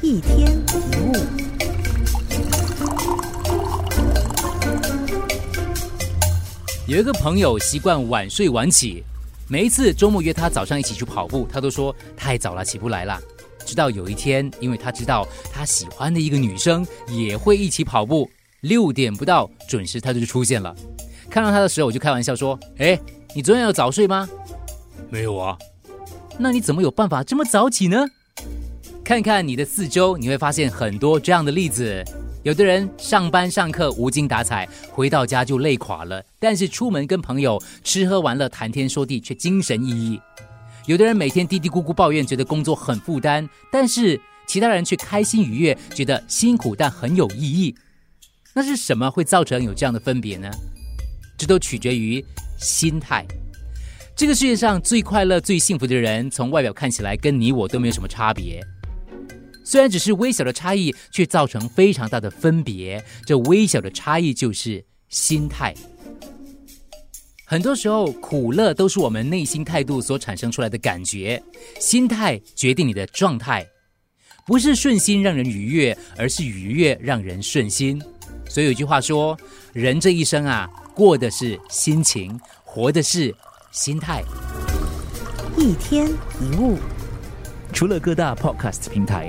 一天一物。有一个朋友习惯晚睡晚起，每一次周末约他早上一起去跑步，他都说太早了起不来了。直到有一天，因为他知道他喜欢的一个女生也会一起跑步，六点不到准时他就出现了。看到他的时候，我就开玩笑说：“哎，你昨天有早睡吗？”“没有啊。”“那你怎么有办法这么早起呢？”看看你的四周，你会发现很多这样的例子。有的人上班上课无精打采，回到家就累垮了；但是出门跟朋友吃喝玩乐、谈天说地，却精神奕奕。有的人每天嘀嘀咕咕抱怨，觉得工作很负担；但是其他人却开心愉悦，觉得辛苦但很有意义。那是什么会造成有这样的分别呢？这都取决于心态。这个世界上最快乐、最幸福的人，从外表看起来跟你我都没有什么差别。虽然只是微小的差异，却造成非常大的分别。这微小的差异就是心态。很多时候，苦乐都是我们内心态度所产生出来的感觉。心态决定你的状态，不是顺心让人愉悦，而是愉悦让人顺心。所以有句话说：“人这一生啊，过的是心情，活的是心态。”一天一物，除了各大 Podcast 平台。